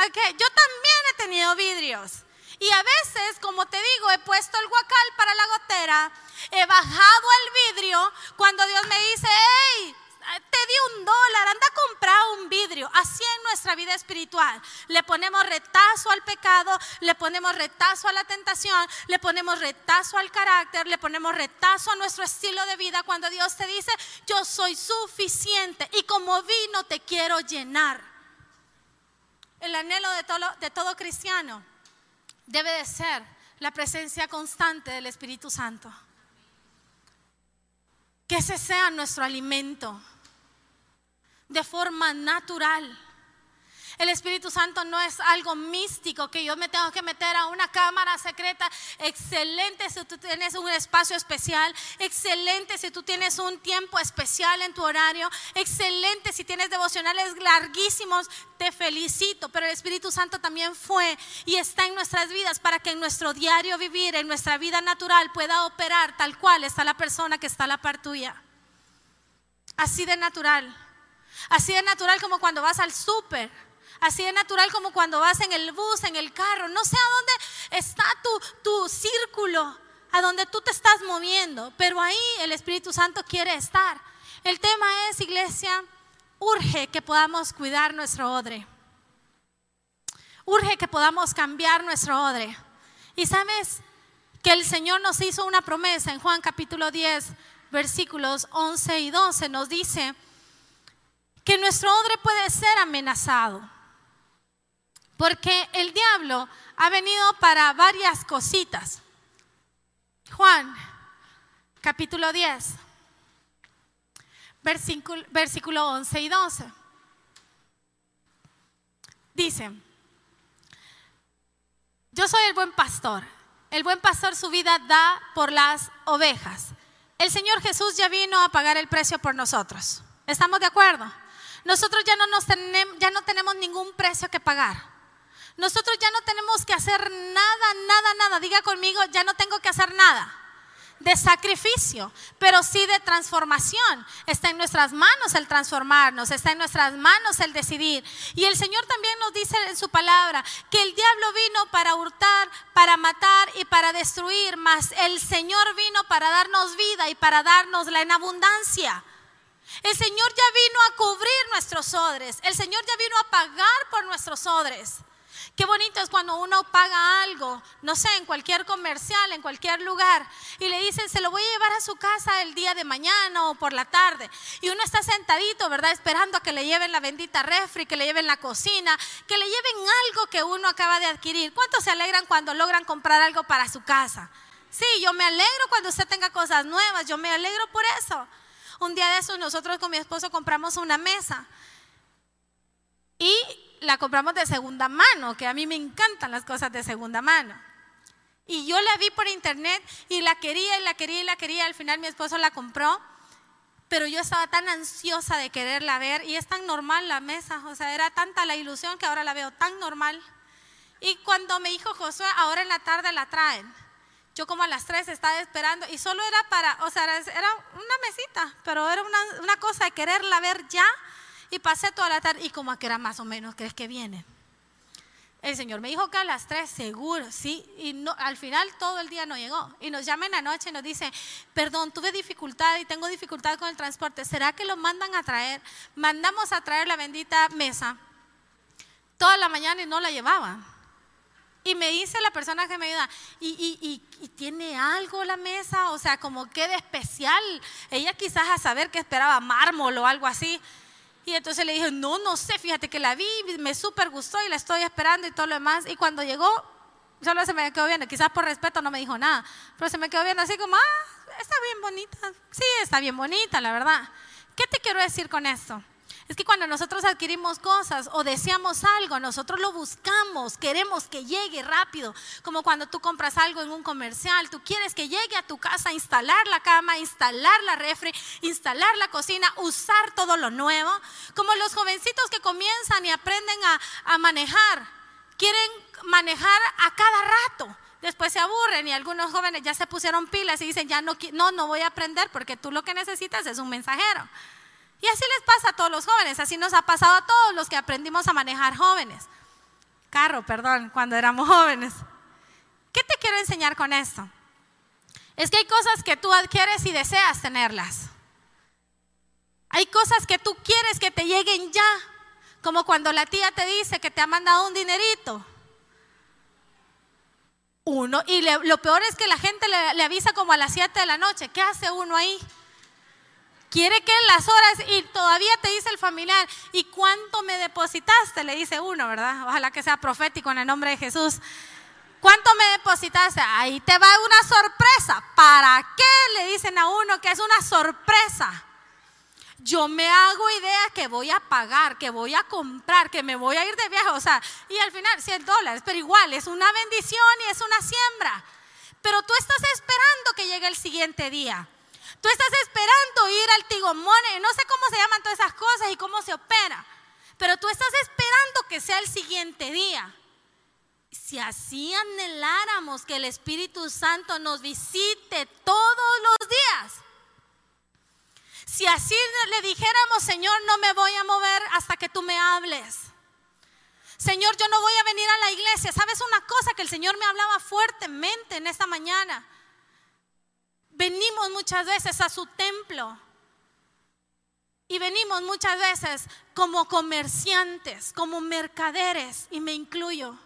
Okay. Yo también he tenido vidrios. Y a veces, como te digo, he puesto el guacal para la gotera, he bajado el vidrio cuando Dios me dice, hey, te di un dólar, anda a comprar un vidrio. Así en nuestra vida espiritual. Le ponemos retazo al pecado, le ponemos retazo a la tentación, le ponemos retazo al carácter, le ponemos retazo a nuestro estilo de vida cuando Dios te dice, yo soy suficiente y como vino te quiero llenar. el anhelo de todo, de todo cristiano debe de ser la presencia constante del Espíritu Santo. Que ese sea nuestro alimento de forma natural. El Espíritu Santo no es algo místico que yo me tengo que meter a una cámara secreta. Excelente si tú tienes un espacio especial. Excelente si tú tienes un tiempo especial en tu horario. Excelente si tienes devocionales larguísimos. Te felicito. Pero el Espíritu Santo también fue y está en nuestras vidas para que en nuestro diario vivir, en nuestra vida natural, pueda operar tal cual está la persona que está a la par tuya. Así de natural. Así de natural como cuando vas al súper Así de natural como cuando vas en el bus, en el carro. No sé a dónde está tu, tu círculo, a donde tú te estás moviendo, pero ahí el Espíritu Santo quiere estar. El tema es, iglesia, urge que podamos cuidar nuestro odre. Urge que podamos cambiar nuestro odre. Y sabes que el Señor nos hizo una promesa en Juan capítulo 10, versículos 11 y 12. Nos dice que nuestro odre puede ser amenazado. Porque el diablo ha venido para varias cositas. Juan, capítulo 10, versículo, versículo 11 y 12. Dice, yo soy el buen pastor. El buen pastor su vida da por las ovejas. El Señor Jesús ya vino a pagar el precio por nosotros. ¿Estamos de acuerdo? Nosotros ya no, nos tenemos, ya no tenemos ningún precio que pagar. Nosotros ya no tenemos que hacer nada, nada, nada. Diga conmigo, ya no tengo que hacer nada de sacrificio, pero sí de transformación. Está en nuestras manos el transformarnos, está en nuestras manos el decidir. Y el Señor también nos dice en su palabra que el diablo vino para hurtar, para matar y para destruir, mas el Señor vino para darnos vida y para darnosla en abundancia. El Señor ya vino a cubrir nuestros odres, el Señor ya vino a pagar por nuestros odres. Qué bonito es cuando uno paga algo, no sé, en cualquier comercial, en cualquier lugar, y le dicen, se lo voy a llevar a su casa el día de mañana o por la tarde. Y uno está sentadito, ¿verdad? Esperando a que le lleven la bendita refri, que le lleven la cocina, que le lleven algo que uno acaba de adquirir. ¿Cuántos se alegran cuando logran comprar algo para su casa? Sí, yo me alegro cuando usted tenga cosas nuevas, yo me alegro por eso. Un día de eso nosotros con mi esposo compramos una mesa. Y la compramos de segunda mano, que a mí me encantan las cosas de segunda mano. Y yo la vi por internet y la quería y la quería y la quería. Al final mi esposo la compró, pero yo estaba tan ansiosa de quererla ver y es tan normal la mesa, o sea, era tanta la ilusión que ahora la veo tan normal. Y cuando me dijo Josué, ahora en la tarde la traen. Yo como a las tres estaba esperando y solo era para, o sea, era una mesita, pero era una, una cosa de quererla ver ya y pasé toda la tarde y como a que era más o menos, ¿crees que viene? El Señor me dijo que a las tres, seguro, sí. Y no, al final todo el día no llegó. Y nos llama en la noche y nos dice, perdón, tuve dificultad y tengo dificultad con el transporte. ¿Será que lo mandan a traer? Mandamos a traer la bendita mesa toda la mañana y no la llevaba. Y me dice la persona que me ayuda, ¿y, y, tiene algo la mesa? O sea, como que de especial. Ella quizás a saber que esperaba mármol o algo así. Y entonces le dije, no, no sé, fíjate que la vi, me súper gustó y la estoy esperando y todo lo demás. Y cuando llegó, solo se me quedó viendo, quizás por respeto no me dijo nada, pero se me quedó viendo así como, ah, está bien bonita. Sí, está bien bonita, la verdad. ¿Qué te quiero decir con esto? Es que cuando nosotros adquirimos cosas o deseamos algo, nosotros lo buscamos, queremos que llegue rápido. Como cuando tú compras algo en un comercial, tú quieres que llegue a tu casa, instalar la cama, instalar la refri, instalar la cocina, usar todo lo nuevo. Como los jovencitos que comienzan y aprenden a, manejar, quieren manejar a cada rato después se aburren y algunos jóvenes ya se pusieron pilas y dicen, ya no, no, no voy a aprender porque tú lo que necesitas es un mensajero. Y así les pasa a todos los jóvenes, así nos ha pasado a todos los que aprendimos a manejar jóvenes. Carro, perdón, cuando éramos jóvenes. ¿Qué te quiero enseñar con esto? Es que hay cosas que tú adquieres y deseas tenerlas. Hay cosas que tú quieres que te lleguen ya, como cuando la tía te dice que te ha mandado un dinerito. Uno, y lo peor es que la gente le, avisa como a las 7 de la noche. ¿Qué hace uno ahí? Quiere que las horas y todavía te dice el familiar, ¿y cuánto me depositaste? Le dice uno, ¿verdad? Ojalá que sea profético en el nombre de Jesús. ¿Cuánto me depositaste? Ahí te va una sorpresa. ¿Para qué le dicen a uno que es una sorpresa? Yo me hago idea que voy a pagar, que voy a comprar, que me voy a ir de viaje, o sea, y al final 100 dólares, pero igual es una bendición y es una siembra. Pero tú estás esperando que llegue el siguiente día. Tú estás esperando ir al Tigomone, no sé cómo se llaman todas esas cosas y cómo se opera, pero tú estás esperando que sea el siguiente día si así anheláramos que el Espíritu Santo nos visite todos los días, si así le dijéramos, Señor, no me voy a mover hasta que tú me hables. Señor, yo no voy a venir a la iglesia. ¿Sabes una cosa que el Señor me hablaba fuertemente en esta mañana? Venimos muchas veces a su templo y venimos muchas veces como comerciantes, como mercaderes, y me incluyo.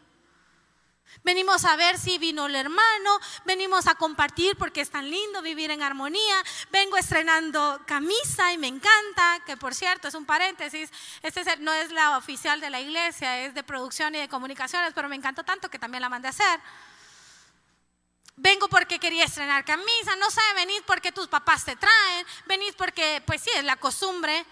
Venimos a ver si vino el hermano, venimos a compartir porque es tan lindo vivir en armonía. Vengo estrenando camisa y me encanta, que por cierto es un paréntesis, este no es la oficial de la iglesia, es de producción y de comunicaciones, pero me encantó tanto que también la mandé a hacer. Vengo porque quería estrenar camisa, no sabe venir porque tus papás te traen, venís porque pues sí, es la costumbre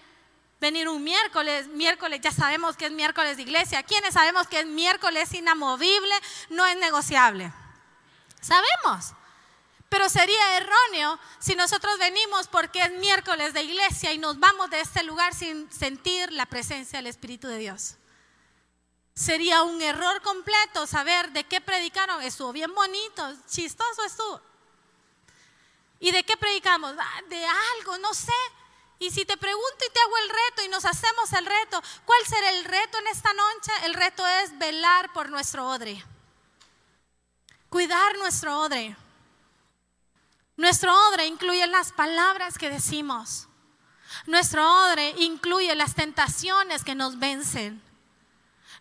venir un miércoles, miércoles ya sabemos que es miércoles de iglesia. ¿Quiénes sabemos que es miércoles inamovible? No es negociable. Sabemos. Pero sería erróneo si nosotros venimos porque es miércoles de iglesia y nos vamos de este lugar sin sentir la presencia del Espíritu de Dios. Sería un error completo saber de qué predicaron. Estuvo bien bonito, chistoso estuvo. ¿Y de qué predicamos? Ah, de algo, no sé. Y si te pregunto y te hago el reto y nos hacemos el reto, ¿cuál será el reto en esta noche? El reto es velar por nuestro odre. Cuidar nuestro odre. Nuestro odre incluye las palabras que decimos. Nuestro odre incluye las tentaciones que nos vencen.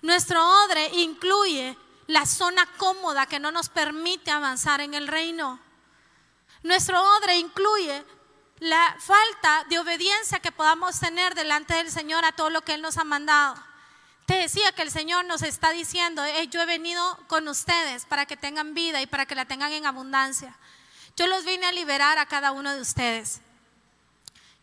Nuestro odre incluye la zona cómoda que no nos permite avanzar en el reino. Nuestro odre incluye la falta de obediencia que podamos tener delante del Señor a todo lo que Él nos ha mandado. Te decía que el Señor nos está diciendo, yo he venido con ustedes para que tengan vida y para que la tengan en abundancia. Yo los vine a liberar a cada uno de ustedes.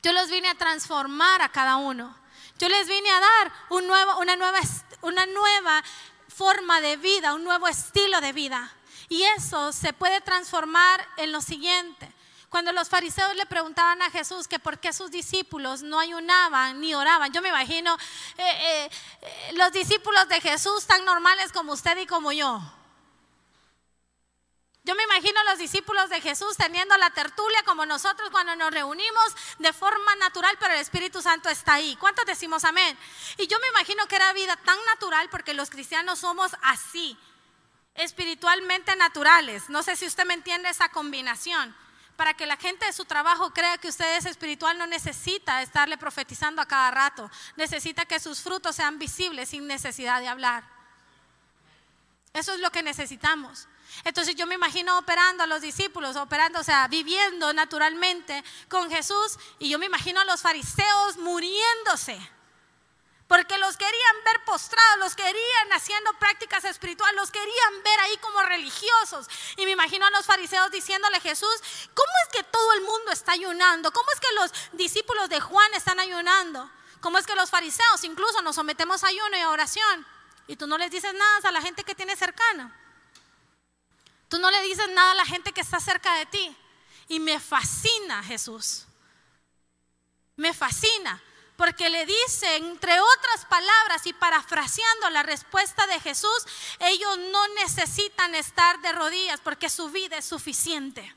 Yo los vine a transformar a cada uno. Yo les vine a dar un nuevo, una, nueva, una nueva forma de vida, un nuevo estilo de vida. Y eso se puede transformar en lo siguiente. Cuando los fariseos le preguntaban a Jesús que por qué sus discípulos no ayunaban ni oraban, yo me imagino eh, eh, eh, los discípulos de Jesús tan normales como usted y como yo. Yo me imagino los discípulos de Jesús teniendo la tertulia como nosotros cuando nos reunimos de forma natural, pero el Espíritu Santo está ahí. ¿Cuántos decimos amén? Y yo me imagino que era vida tan natural porque los cristianos somos así, espiritualmente naturales. No sé si usted me entiende esa combinación para que la gente de su trabajo crea que usted es espiritual, no necesita estarle profetizando a cada rato. Necesita que sus frutos sean visibles sin necesidad de hablar. Eso es lo que necesitamos. Entonces yo me imagino operando a los discípulos, operando, o sea, viviendo naturalmente con Jesús y yo me imagino a los fariseos muriéndose porque los querían ver postrados, los querían haciendo prácticas espirituales, los querían ver ahí como religiosos. Y me imagino a los fariseos diciéndole a Jesús, ¿cómo es que todo el mundo está ayunando? ¿Cómo es que los discípulos de Juan están ayunando? ¿Cómo es que los fariseos incluso nos sometemos a ayuno y a oración? Y tú no les dices nada a la gente que tiene cercana. Tú no le dices nada a la gente que está cerca de ti. Y me fascina Jesús. Me fascina porque le dice, entre otras palabras y parafraseando la respuesta de Jesús, ellos no necesitan estar de rodillas porque su vida es suficiente.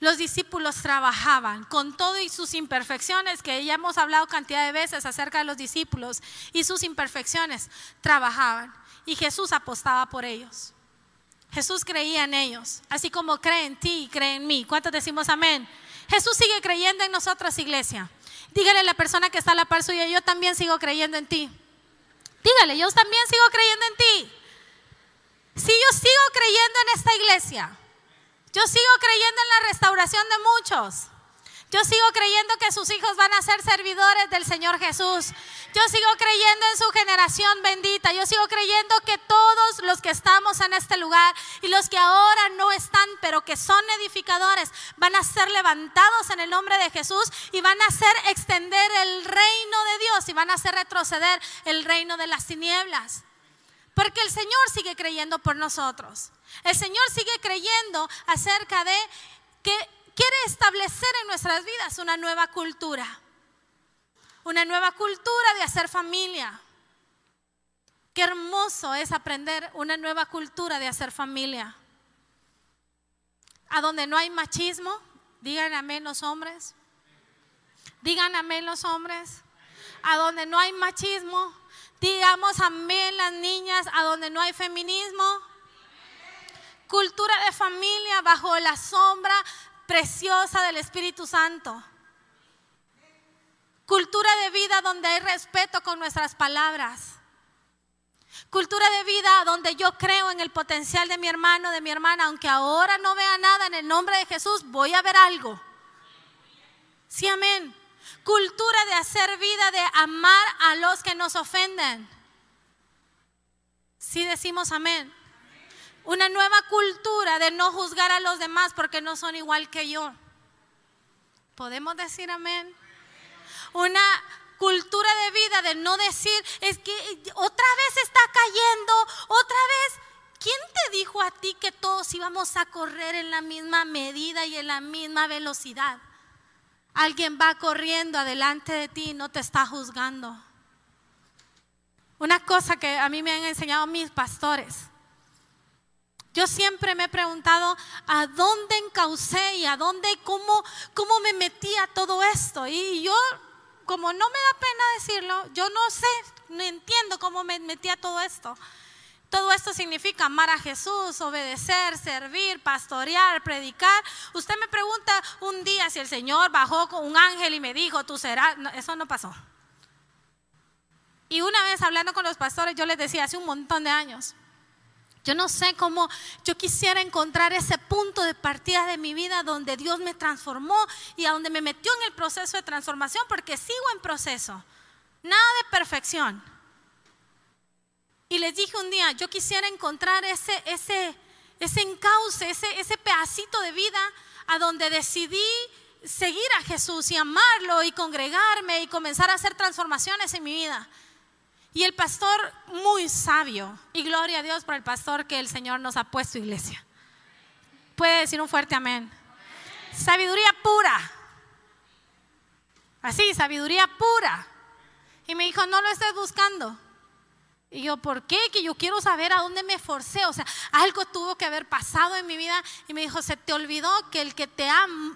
Los discípulos trabajaban con todo y sus imperfecciones, que ya hemos hablado cantidad de veces acerca de los discípulos y sus imperfecciones, trabajaban. Y Jesús apostaba por ellos. Jesús creía en ellos, así como cree en ti y cree en mí. ¿Cuántos decimos amén? Jesús sigue creyendo en nosotros, iglesia. Dígale a la persona que está a la par suya, yo también sigo creyendo en ti. Dígale, yo también sigo creyendo en ti. Si yo sigo creyendo en esta iglesia, Yo sigo creyendo en la restauración de muchos. Yo sigo creyendo que sus hijos van a ser servidores del Señor Jesús. Yo sigo creyendo en su generación bendita. Yo sigo creyendo que todos los que estamos en este lugar y los que ahora no están, pero que son edificadores, van a ser levantados en el nombre de Jesús y van a hacer extender el reino de Dios y van a hacer retroceder el reino de las tinieblas. Porque el Señor sigue creyendo por nosotros. El Señor sigue creyendo acerca de que quiere establecer en nuestras vidas una nueva cultura. Una nueva cultura de hacer familia. Qué hermoso es aprender una nueva cultura de hacer familia. A donde no hay machismo, digan amén los hombres. Digan amén los hombres. A donde no hay machismo, digamos amén las niñas. A donde no hay feminismo. Cultura de familia bajo la sombra preciosa del Espíritu Santo. Cultura de vida donde hay respeto con nuestras palabras. Cultura de vida donde yo creo en el potencial de mi hermano, de mi hermana, aunque ahora no vea nada en el nombre de Jesús, voy a ver algo. Sí, amén. Cultura de hacer vida, de amar a los que nos ofenden. Sí decimos amén. Una nueva cultura de no juzgar a los demás porque no son igual que yo. ¿Podemos decir amén? Una cultura de vida de no decir, es que otra vez está cayendo, otra vez. ¿Quién te dijo a ti que todos íbamos a correr en la misma medida y en la misma velocidad? Alguien va corriendo adelante de ti y no te está juzgando. Una cosa que a mí me han enseñado mis pastores yo siempre me he preguntado a dónde encaucé y a dónde, cómo, cómo me metí a todo esto. Y yo, como no me da pena decirlo, yo no sé, no entiendo cómo me metí a todo esto. Todo esto significa amar a Jesús, obedecer, servir, pastorear, predicar. Usted me pregunta un día si el Señor bajó con un ángel y me dijo, tú serás. eso no pasó. Y una vez hablando con los pastores, yo les decía hace un montón de años, yo no sé cómo yo quisiera encontrar ese punto de partida de mi vida donde Dios me transformó y a donde me metió en el proceso de transformación, porque sigo en proceso. Nada de perfección. Y les dije un día, yo quisiera encontrar ese, ese, ese encauce, ese, ese pedacito de vida a donde decidí seguir a Jesús y amarlo y congregarme y comenzar a hacer transformaciones en mi vida. Y el pastor muy sabio, y gloria a Dios por el pastor que el Señor nos ha puesto iglesia. Puede decir un fuerte amén. Sabiduría pura. Así, sabiduría pura. Y me dijo, no lo estés buscando. Y yo, ¿por qué? Que yo quiero saber a dónde me forcé. O sea, algo tuvo que haber pasado en mi vida. Y me dijo, se te olvidó que el que te,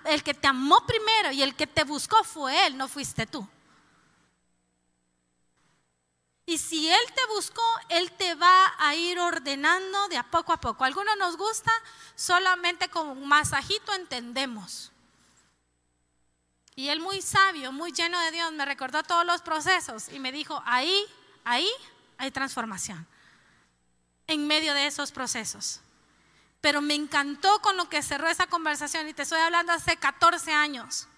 el que te amó primero y el que te buscó fue Él, no fuiste tú. Y si Él te buscó, Él te va a ir ordenando de a poco a poco. algunos nos gusta, solamente con un masajito entendemos. Y Él muy sabio, muy lleno de Dios, me recordó todos los procesos y me dijo, ahí, ahí hay transformación. En medio de esos procesos. Pero me encantó con lo que cerró esa conversación y te estoy hablando hace 14 años.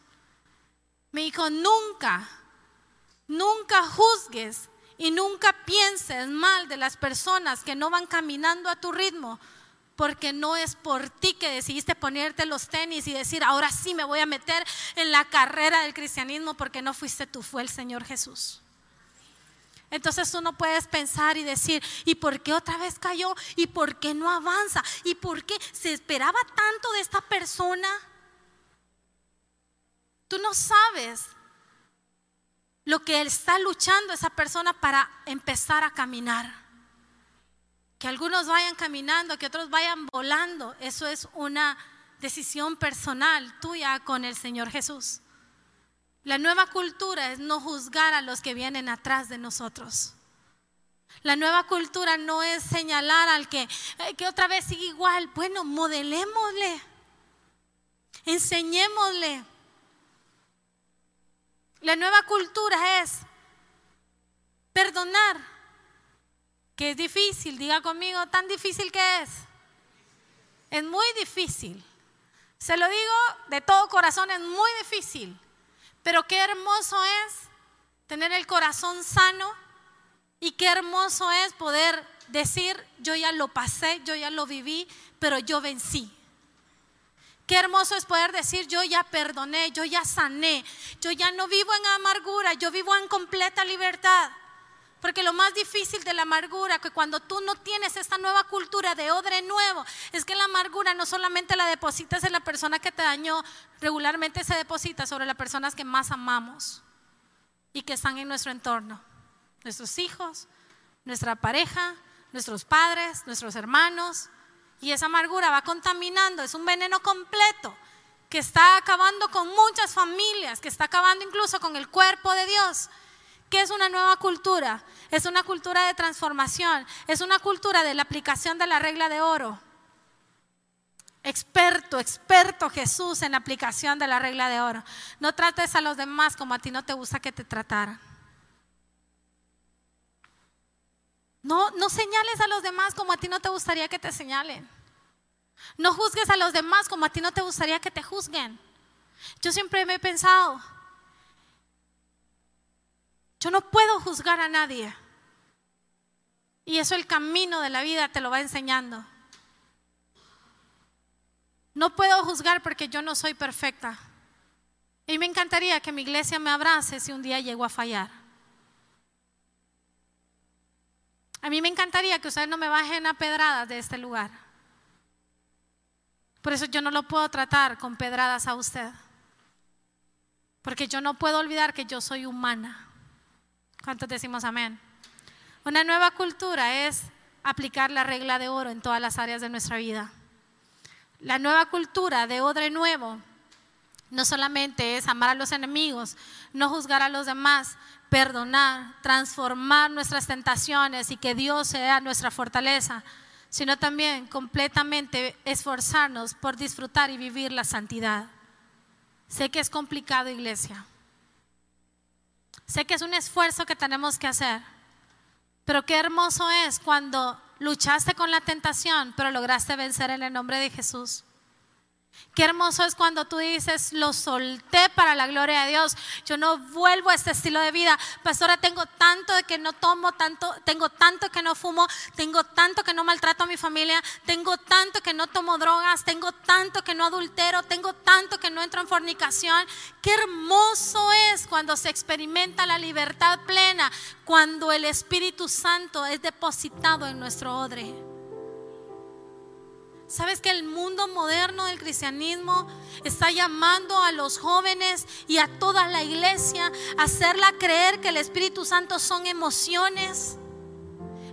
Me dijo, nunca, nunca juzgues y nunca pienses mal de las personas que no van caminando a tu ritmo, porque no es por ti que decidiste ponerte los tenis y decir, ahora sí me voy a meter en la carrera del cristianismo, porque no fuiste tú, fue el Señor Jesús. Entonces tú no puedes pensar y decir, ¿y por qué otra vez cayó? ¿Y por qué no avanza? ¿Y por qué se esperaba tanto de esta persona? Tú no sabes lo que está luchando esa persona para empezar a caminar. Que algunos vayan caminando, que otros vayan volando, eso es una decisión personal tuya con el Señor Jesús. La nueva cultura es no juzgar a los que vienen atrás de nosotros. La nueva cultura no es señalar al que, que otra vez sigue igual. Bueno, modelémosle, enseñémosle, la nueva cultura es perdonar, que es difícil, diga conmigo, tan difícil que es. Es muy difícil. Se lo digo de todo corazón, es muy difícil, pero qué hermoso es tener el corazón sano y qué hermoso es poder decir, yo ya lo pasé, yo ya lo viví, pero yo vencí. Qué hermoso es poder decir, yo ya perdoné, yo ya sané, yo ya no vivo en amargura, yo vivo en completa libertad. Porque lo más difícil de la amargura, que cuando tú no tienes esta nueva cultura de odre nuevo, es que la amargura no solamente la depositas en la persona que te dañó, regularmente se deposita sobre las personas que más amamos y que están en nuestro entorno. Nuestros hijos, nuestra pareja, nuestros padres, nuestros hermanos. Y esa amargura va contaminando, es un veneno completo que está acabando con muchas familias, que está acabando incluso con el cuerpo de Dios. ¿Qué es una nueva cultura? Es una cultura de transformación, es una cultura de la aplicación de la regla de oro. Experto, experto Jesús en la aplicación de la regla de oro. No trates a los demás como a ti no te gusta que te trataran. No, no señales a los demás como a ti no te gustaría que te señalen. No juzgues a los demás como a ti no te gustaría que te juzguen. Yo siempre me he pensado, yo no puedo juzgar a nadie. Y eso el camino de la vida te lo va enseñando. No puedo juzgar porque yo no soy perfecta. Y me encantaría que mi iglesia me abrace si un día llego a fallar. A mí me encantaría que ustedes no me bajen a pedradas de este lugar. Por eso yo no lo puedo tratar con pedradas a usted. Porque yo no puedo olvidar que yo soy humana. ¿Cuántos decimos amén? Una nueva cultura es aplicar la regla de oro en todas las áreas de nuestra vida. La nueva cultura de odre nuevo no solamente es amar a los enemigos, no juzgar a los demás, perdonar, transformar nuestras tentaciones y que Dios sea nuestra fortaleza, sino también completamente esforzarnos por disfrutar y vivir la santidad. Sé que es complicado, iglesia. Sé que es un esfuerzo que tenemos que hacer, pero qué hermoso es cuando luchaste con la tentación, pero lograste vencer en el nombre de Jesús. Qué hermoso es cuando tú dices, lo solté para la gloria de Dios. Yo no vuelvo a este estilo de vida. Pastora, tengo tanto de que no tomo, tanto, tengo tanto que no fumo, tengo tanto que no maltrato a mi familia, tengo tanto que no tomo drogas, tengo tanto que no adultero, tengo tanto que no entro en fornicación. Qué hermoso es cuando se experimenta la libertad plena, cuando el Espíritu Santo es depositado en nuestro odre. ¿Sabes que el mundo moderno del cristianismo está llamando a los jóvenes y a toda la iglesia a hacerla creer que el Espíritu Santo son emociones?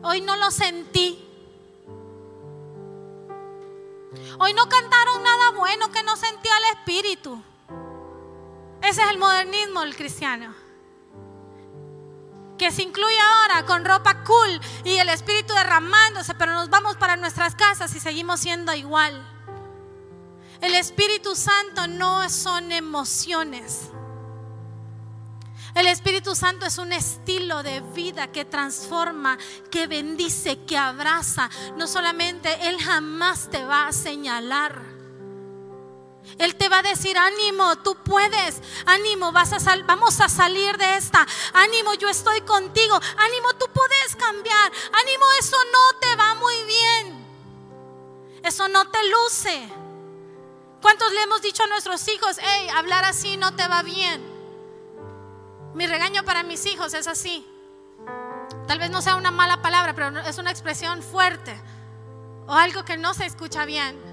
Hoy no lo sentí. Hoy no cantaron nada bueno que no sentía el Espíritu. Ese es el modernismo del cristiano que se incluye ahora con ropa cool y el espíritu derramándose, pero nos vamos para nuestras casas y seguimos siendo igual. El Espíritu Santo no son emociones. El Espíritu Santo es un estilo de vida que transforma, que bendice, que abraza. No solamente Él jamás te va a señalar. Él te va a decir, ánimo, tú puedes, ánimo, vas a vamos a salir de esta, ánimo, yo estoy contigo, ánimo, tú puedes cambiar, ánimo, eso no te va muy bien, eso no te luce. ¿Cuántos le hemos dicho a nuestros hijos, hey, hablar así no te va bien? Mi regaño para mis hijos es así. Tal vez no sea una mala palabra, pero es una expresión fuerte o algo que no se escucha bien.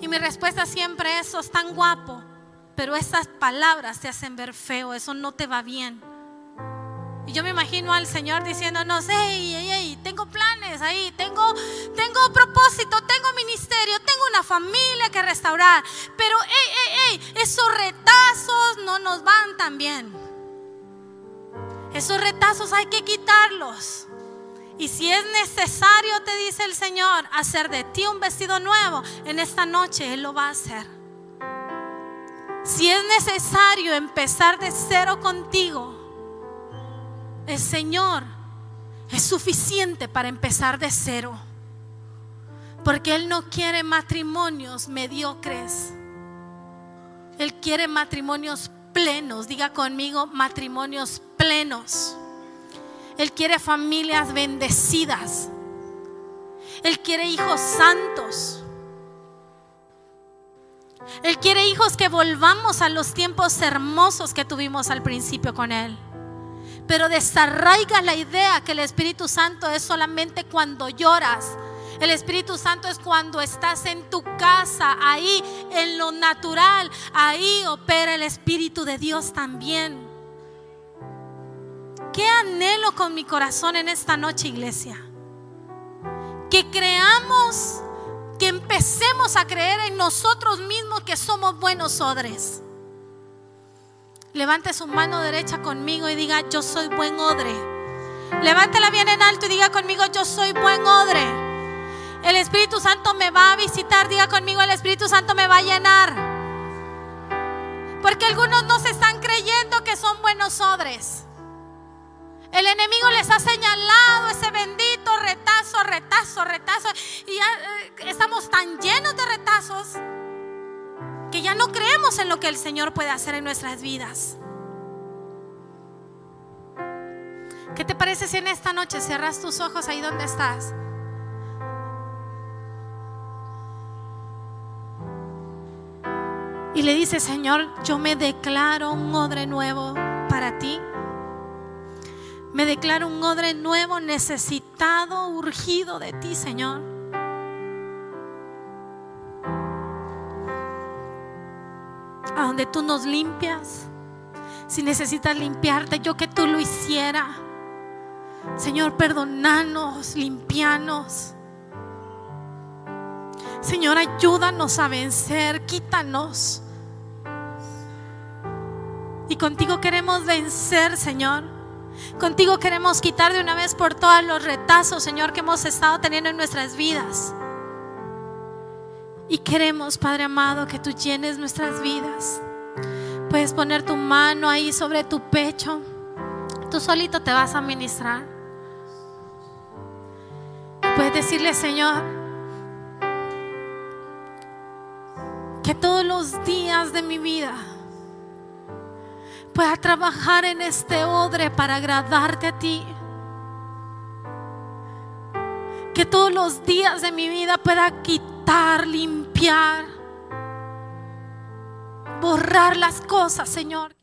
Y mi respuesta siempre es, sos tan guapo, pero esas palabras te hacen ver feo, eso no te va bien. Y yo me imagino al Señor diciéndonos, hey, hey, hey, tengo planes ahí, tengo, tengo propósito, tengo ministerio, tengo una familia que restaurar, pero hey, hey, hey, esos retazos no nos van tan bien. Esos retazos hay que quitarlos. Y si es necesario, te dice el Señor, hacer de ti un vestido nuevo, en esta noche Él lo va a hacer. Si es necesario empezar de cero contigo, el Señor es suficiente para empezar de cero. Porque Él no quiere matrimonios mediocres. Él quiere matrimonios plenos. Diga conmigo, matrimonios plenos. Él quiere familias bendecidas. Él quiere hijos santos. Él quiere hijos que volvamos a los tiempos hermosos que tuvimos al principio con Él. Pero desarraiga la idea que el Espíritu Santo es solamente cuando lloras. El Espíritu Santo es cuando estás en tu casa, ahí en lo natural, ahí opera el Espíritu de Dios también. ¿Qué anhelo con mi corazón en esta noche, iglesia? Que creamos que empecemos a creer en nosotros mismos que somos buenos odres. Levante su mano derecha conmigo y diga, yo soy buen odre. Levántela bien en alto y diga conmigo, yo soy buen odre. El Espíritu Santo me va a visitar, diga conmigo, el Espíritu Santo me va a llenar. Porque algunos no se están creyendo que son buenos odres. El enemigo les ha señalado ese bendito retazo, retazo, retazo. Y ya eh, estamos tan llenos de retazos que ya no creemos en lo que el Señor puede hacer en nuestras vidas. ¿Qué te parece si en esta noche cierras tus ojos ahí donde estás? Y le dices, Señor, yo me declaro un odre nuevo para ti. Me declaro un odre nuevo, necesitado, urgido de ti, Señor. A donde tú nos limpias. Si necesitas limpiarte, yo que tú lo hiciera. Señor, perdonanos, limpianos. Señor, ayúdanos a vencer, quítanos. Y contigo queremos vencer, Señor. Contigo queremos quitar de una vez por todas los retazos, Señor, que hemos estado teniendo en nuestras vidas. Y queremos, Padre amado, que tú llenes nuestras vidas. Puedes poner tu mano ahí sobre tu pecho. Tú solito te vas a ministrar. Puedes decirle, Señor, que todos los días de mi vida pueda trabajar en este odre para agradarte a ti. Que todos los días de mi vida pueda quitar, limpiar, borrar las cosas, Señor.